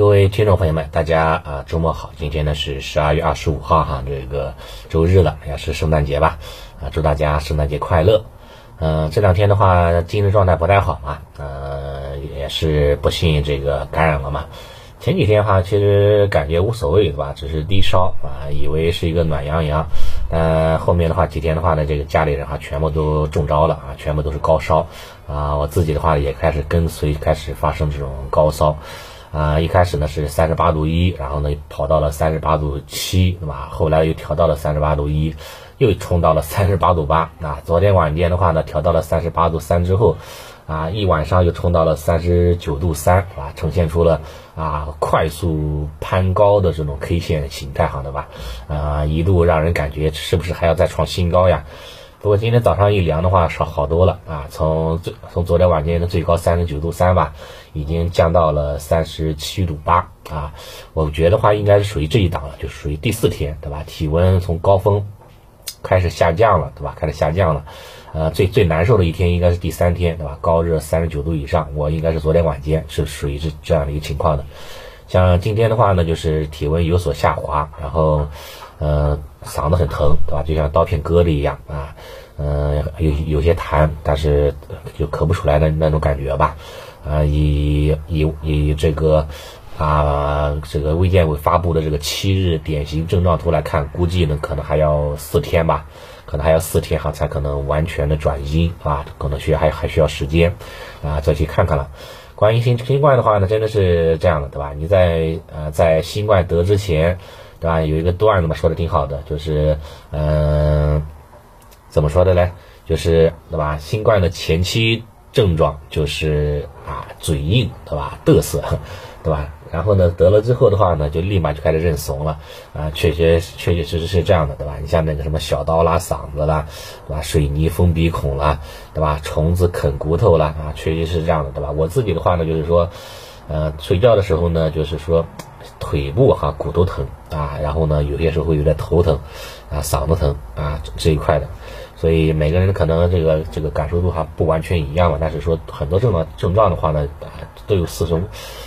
各位听众朋友们，大家啊周末好！今天呢是十二月二十五号哈，这个周日了，也是圣诞节吧？啊，祝大家圣诞节快乐！嗯，这两天的话，精神状态不太好嘛，呃，也是不幸这个感染了嘛。前几天哈，其实感觉无所谓对吧？只是低烧啊，以为是一个暖洋洋，但后面的话几天的话呢，这个家里人哈全部都中招了啊，全部都是高烧啊，我自己的话也开始跟随开始发生这种高烧。啊，一开始呢是三十八度一，然后呢跑到了三十八度七，对吧？后来又调到了三十八度一，又冲到了三十八度八。啊，昨天晚间的话呢，调到了三十八度三之后，啊，一晚上又冲到了三十九度三，啊，呈现出了啊快速攀高的这种 K 线形态，好的吧？啊，一度让人感觉是不是还要再创新高呀？不过今天早上一量的话，少好多了啊！从最从昨天晚间的最高三十九度三吧，已经降到了三十七度八啊！我觉得话应该是属于这一档了，就属于第四天，对吧？体温从高峰开始下降了，对吧？开始下降了，呃，最最难受的一天应该是第三天，对吧？高热三十九度以上，我应该是昨天晚间是属于这这样的一个情况的。像今天的话呢，就是体温有所下滑，然后。嗯，嗓子很疼，对吧？就像刀片割的一样啊，嗯，有有些痰，但是就咳不出来的那种感觉吧。啊，以以以这个啊，这个卫健委发布的这个七日典型症状图来看，估计呢可能还要四天吧，可能还要四天哈才可能完全的转阴啊，可能需要还还需要时间啊，再去看看了。关于新新冠的话呢，真的是这样的，对吧？你在呃在新冠得之前。对吧？有一个段子嘛，说的挺好的，就是，嗯，怎么说的呢？就是对吧？新冠的前期症状就是啊，嘴硬，对吧？嘚瑟，对吧？然后呢，得了之后的话呢，就立马就开始认怂了，啊，确确确确实实是这样的，对吧？你像那个什么小刀拉嗓子啦，对吧？水泥封鼻孔啦，对吧？虫子啃骨头啦，啊，确实是这样的，对吧？我自己的话呢，就是说，呃，睡觉的时候呢，就是说。腿部哈骨头疼啊，然后呢有些时候会有点头疼，啊嗓子疼啊这一块的，所以每个人可能这个这个感受度哈不完全一样吧，但是说很多症状症状的话呢啊都有似曾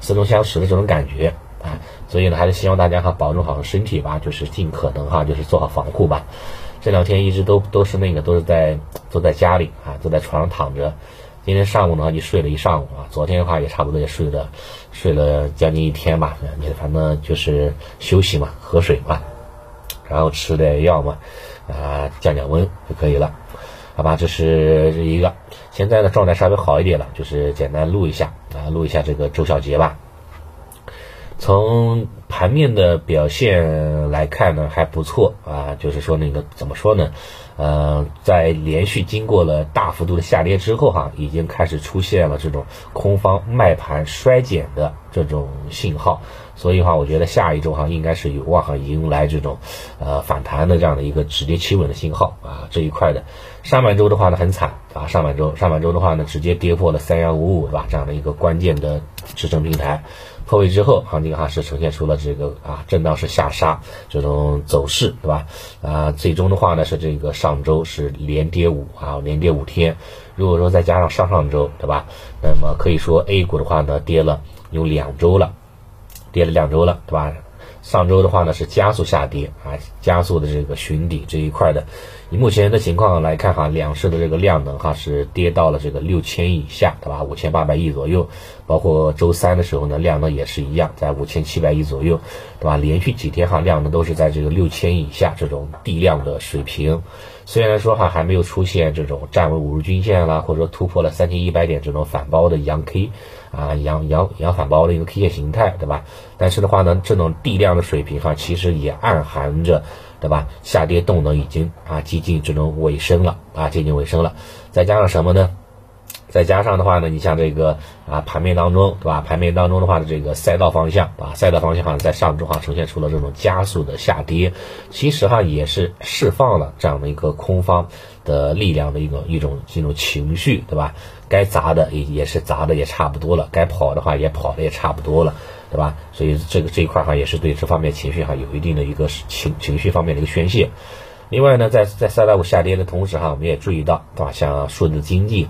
似曾相识的这种感觉啊，所以呢还是希望大家哈保重好身体吧，就是尽可能哈就是做好防护吧。这两天一直都都是那个都是在都在家里啊，都在床上躺着。今天上午呢，你睡了一上午啊。昨天的话也差不多也睡了，睡了将近一天吧。你反正就是休息嘛，喝水嘛，然后吃点药嘛，啊，降降温就可以了，好吧？这是一个。现在呢，状态稍微好一点了，就是简单录一下啊，录一下这个周小杰吧。从盘面的表现看呢，还不错啊。就是说那个怎么说呢？呃，在连续经过了大幅度的下跌之后，哈，已经开始出现了这种空方卖盘衰减的这种信号，所以的话，我觉得下一周哈应该是有望哈迎来这种呃反弹的这样的一个止跌企稳的信号啊这一块的。上半周的话呢很惨啊，上半周上半周的话呢直接跌破了三幺五五，对吧？这样的一个关键的支撑平台。破位之后，行情哈是呈现出了这个啊震荡式下杀这种走势，对吧？啊，最终的话呢是这个上周是连跌五啊，连跌五天。如果说再加上上上周，对吧？那么可以说 A 股的话呢跌了有两周了，跌了两周了，对吧？上周的话呢是加速下跌啊，加速的这个寻底这一块的。以目前的情况来看哈，两市的这个量能哈是跌到了这个六千亿以下，对吧？五千八百亿左右。包括周三的时候呢，量能也是一样，在五千七百亿左右，对吧？连续几天哈量能都是在这个六千亿以下这种地量的水平。虽然说哈还没有出现这种站稳五日均线啦，或者说突破了三千一百点这种反包的阳 K。啊，阳阳阳反包的一个 K 线形态，对吧？但是的话呢，这种地量的水平哈，其实也暗含着，对吧？下跌动能已经啊接近这种尾声了啊，接近尾声了。再加上什么呢？再加上的话呢，你像这个啊盘面当中，对吧？盘面当中的话的这个赛道方向啊，赛道方向哈，在上周哈呈现出了这种加速的下跌，其实哈也是释放了这样的一个空方的力量的一种一种一种情绪，对吧？该砸的也也是砸的也差不多了，该跑的话也跑的也差不多了，对吧？所以这个这一块哈也是对这方面情绪哈有一定的一个情情绪方面的一个宣泄。另外呢，在在赛道股下跌的同时哈，我们也注意到，对吧？像数字经济。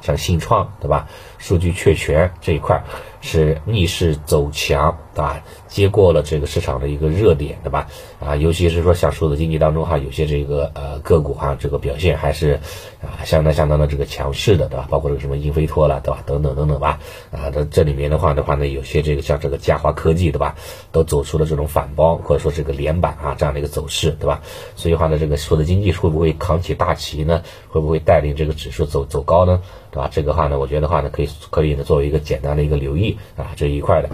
像信创对吧？数据确权这一块，是逆势走强，啊？接过了这个市场的一个热点，对吧？啊，尤其是说像数字经济当中哈，有些这个呃个股哈，这个表现还是啊相当相当的这个强势的，对吧？包括这个什么英飞托了，对吧？等等等等吧。啊，这这里面的话的话呢，有些这个像这个嘉华科技，对吧？都走出了这种反包或者说这个连板啊这样的一个走势，对吧？所以话呢，这个数字经济会不会扛起大旗呢？会不会带领这个指数走走高呢？对吧？这个话呢，我觉得话呢，可以可以呢作为一个简单的一个留意啊这一块的。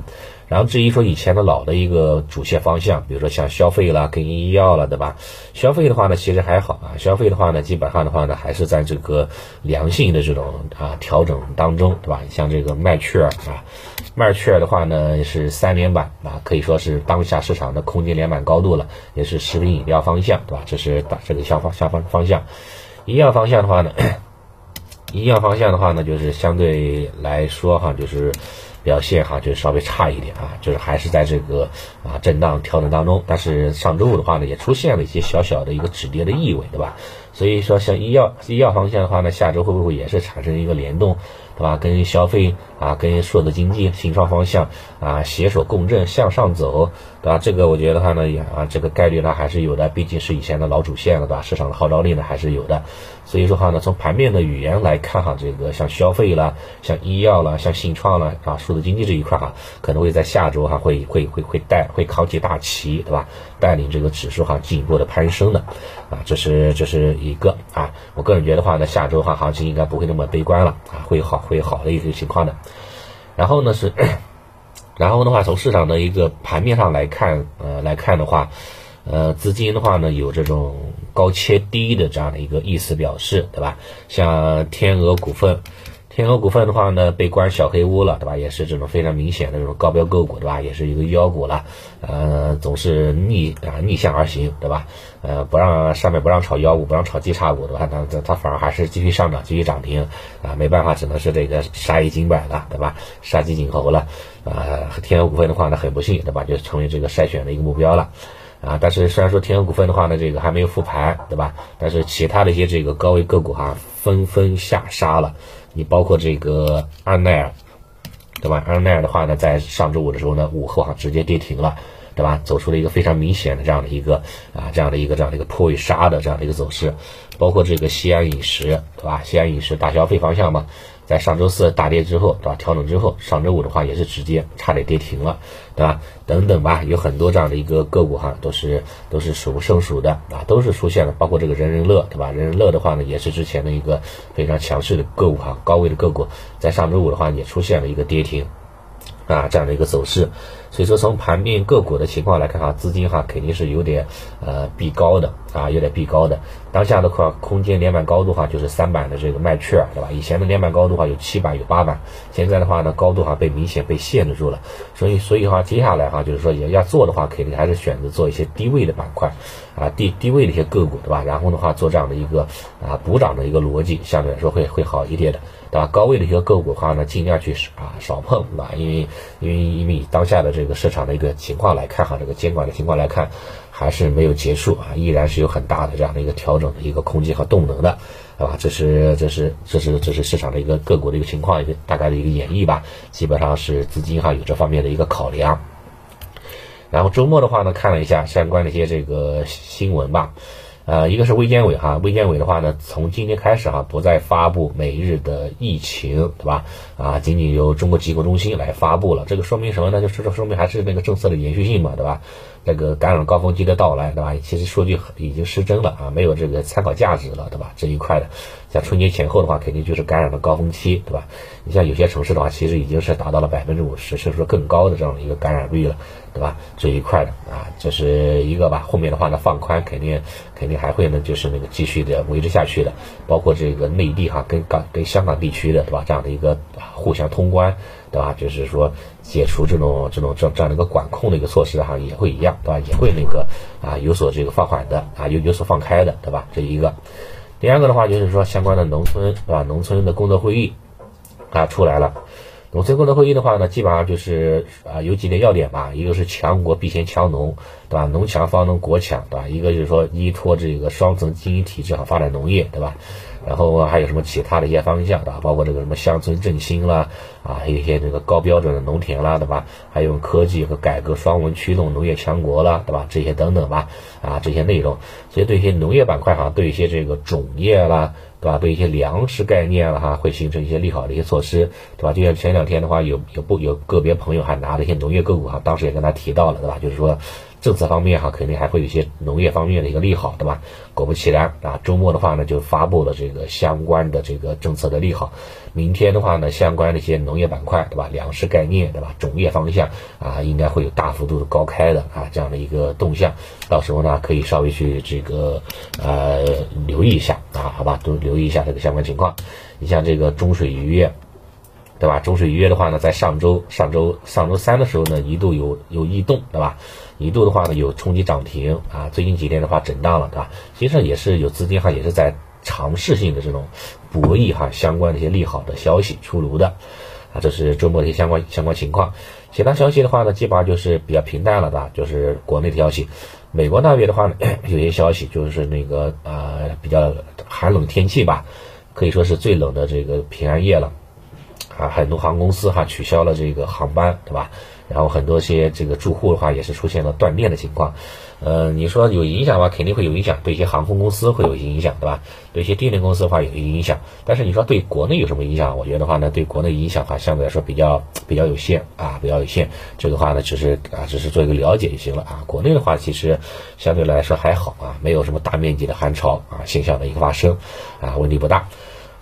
然后至于说以前的老的一个主线方向，比如说像消费啦、跟医药了，对吧？消费的话呢，其实还好啊。消费的话呢，基本上的话呢，还是在这个良性的这种啊调整当中，对吧？像这个麦趣尔啊，麦趣尔的话呢是三连板啊，可以说是当下市场的空间连板高度了，也是食品饮料方向，对吧？这是大这个相方相方方向。医药方向的话呢，医药方向的话呢，就是相对来说哈，就是。表现哈就稍微差一点啊，就是还是在这个啊震荡调整当中，但是上周五的话呢，也出现了一些小小的一个止跌的意味，对吧？所以说像医药医药方向的话呢，下周会不会也是产生一个联动？对吧？跟消费啊，跟数字经济、新创方向啊携手共振向上走，对吧？这个我觉得话呢，也啊，这个概率呢还是有的，毕竟是以前的老主线了，对吧？市场的号召力呢还是有的。所以说话呢，从盘面的语言来看哈，这个像消费啦、像医药啦、像新创啦啊，数字经济这一块哈，可能会在下周哈会会会会带会扛起大旗，对吧？带领这个指数哈进一步的攀升的啊，这是这是一个啊。我个人觉得话呢，下周的话行情应该不会那么悲观了啊，会好。会好的一个情况的，然后呢是，然后的话从市场的一个盘面上来看，呃来看的话，呃资金的话呢有这种高切低的这样的一个意思表示，对吧？像天鹅股份。天鹅股份的话呢，被关小黑屋了，对吧？也是这种非常明显的这种高标个股，对吧？也是一个妖股了，呃，总是逆啊逆向而行，对吧？呃，不让上面不让炒妖股，不让炒绩差股，对吧？它它它反而还是继续上涨，继续涨停，啊，没办法，只能是这个杀一儆百了，对吧？杀鸡儆猴了，啊，天鹅股份的话呢，很不幸，对吧？就成为这个筛选的一个目标了，啊，但是虽然说天鹅股份的话呢，这个还没有复盘，对吧？但是其他的一些这个高位个股哈，纷纷下杀了。你包括这个安奈尔，对吧？安奈尔的话呢，在上周五的时候呢，午后哈直接跌停了，对吧？走出了一个非常明显的这样的一个啊，这样的一个这样的一个破位杀的这样的一个走势。包括这个西安饮食，对吧？西安饮食大消费方向嘛。在上周四大跌之后，对吧？调整之后，上周五的话也是直接差点跌停了，对吧？等等吧，有很多这样的一个个股哈，都是都是数不胜数的啊，都是出现了，包括这个人人乐，对吧？人人乐的话呢，也是之前的一个非常强势的个股哈，高位的个股，在上周五的话也出现了一个跌停。啊，这样的一个走势，所以说从盘面个股的情况来看哈，资金哈肯定是有点呃避高的啊，有点避高的。当下的话，空间连板高度哈就是三板的这个麦趣尔，对吧？以前的连板高度哈有七板有八板，现在的话呢高度哈被明显被限制住了。所以所以哈接下来哈就是说也要做的话，肯定还是选择做一些低位的板块啊，低低位的一些个股，对吧？然后的话做这样的一个啊补涨的一个逻辑，相对来说会会好一点的。对吧？高位的一些个股的话呢，尽量去啊少碰，对吧？因为因为因为当下的这这个市场的一个情况来看哈，这个监管的情况来看，还是没有结束啊，依然是有很大的这样的一个调整的一个空间和动能的，对吧？这是这是这是这是市场的一个个股的一个情况，一个大概的一个演绎吧。基本上是资金哈有这方面的一个考量。然后周末的话呢，看了一下相关的一些这个新闻吧。呃，一个是卫健委哈，卫健委的话呢，从今天开始哈，不再发布每日的疫情，对吧？啊，仅仅由中国疾控中心来发布了。这个说明什么呢？就是这说明还是那个政策的延续性嘛，对吧？那个感染高峰期的到来，对吧？其实数据已经失真了啊，没有这个参考价值了，对吧？这一块的，像春节前后的话，肯定就是感染的高峰期，对吧？你像有些城市的话，其实已经是达到了百分之五十，甚至说更高的这样的一个感染率了。对吧？这一块的啊，这是一个吧。后面的话呢，放宽肯定肯定还会呢，就是那个继续的维持下去的。包括这个内地哈，跟港跟香港地区的，对吧？这样的一个互相通关，对吧？就是说解除这种这种这这样的一个管控的一个措施哈，也会一样，对吧？也会那个啊有所这个放缓的啊，有有所放开的，对吧？这一个。第二个的话就是说相关的农村，对吧？农村的工作会议啊出来了。农村工作会议的话呢，基本上就是啊有几点要点吧，一个是强国必先强农，对吧？农强方能国强，对吧？一个就是说依托这个双层经营体制哈发展农业，对吧？然后还有什么其他的一些方向，对吧？包括这个什么乡村振兴啦，啊，一些这个高标准的农田啦，对吧？还有科技和改革双轮驱动农业强国啦，对吧？这些等等吧，啊，这些内容，所以对一些农业板块哈，对一些这个种业啦，对吧？对一些粮食概念了哈，会形成一些利好的一些措施，对吧？就像前两天的话，有有不有个别朋友还拿了一些农业个股哈，当时也跟他提到了，对吧？就是说。政策方面哈，肯定还会有一些农业方面的一个利好，对吧？果不其然啊，周末的话呢，就发布了这个相关的这个政策的利好。明天的话呢，相关的一些农业板块，对吧？粮食概念，对吧？种业方向啊，应该会有大幅度的高开的啊这样的一个动向。到时候呢，可以稍微去这个呃留意一下啊，好吧？都留意一下这个相关情况。你像这个中水渔业。对吧？中水渔业的话呢，在上周、上周、上周三的时候呢，一度有有异动，对吧？一度的话呢，有冲击涨停啊。最近几天的话，震荡了，对吧？其实也是有资金哈，也是在尝试性的这种博弈哈，相关的一些利好的消息出炉的啊。这是周末的一些相关相关情况。其他消息的话呢，基本上就是比较平淡了的，就是国内的消息。美国那边的话呢，有些消息就是那个呃，比较寒冷天气吧，可以说是最冷的这个平安夜了。啊，很多航空公司哈取消了这个航班，对吧？然后很多些这个住户的话也是出现了断电的情况。呃，你说有影响吧？肯定会有影响，对一些航空公司会有一些影响，对吧？对一些电力公司的话有一些影响。但是你说对国内有什么影响？我觉得话呢，对国内影响哈相对来说比较比较有限啊，比较有限。这个话呢，只是啊，只是做一个了解就行了啊。国内的话其实相对来说还好啊，没有什么大面积的寒潮啊现象的一个发生啊，问题不大。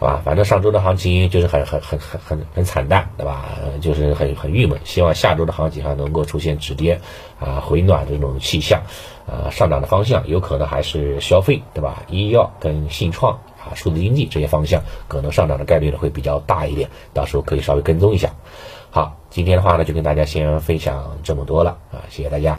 啊，反正上周的行情就是很很很很很很惨淡，对吧？就是很很郁闷。希望下周的行情还能够出现止跌啊回暖这种气象，啊上涨的方向有可能还是消费，对吧？医药跟信创啊数字经济这些方向可能上涨的概率呢会比较大一点，到时候可以稍微跟踪一下。好，今天的话呢就跟大家先分享这么多了啊，谢谢大家。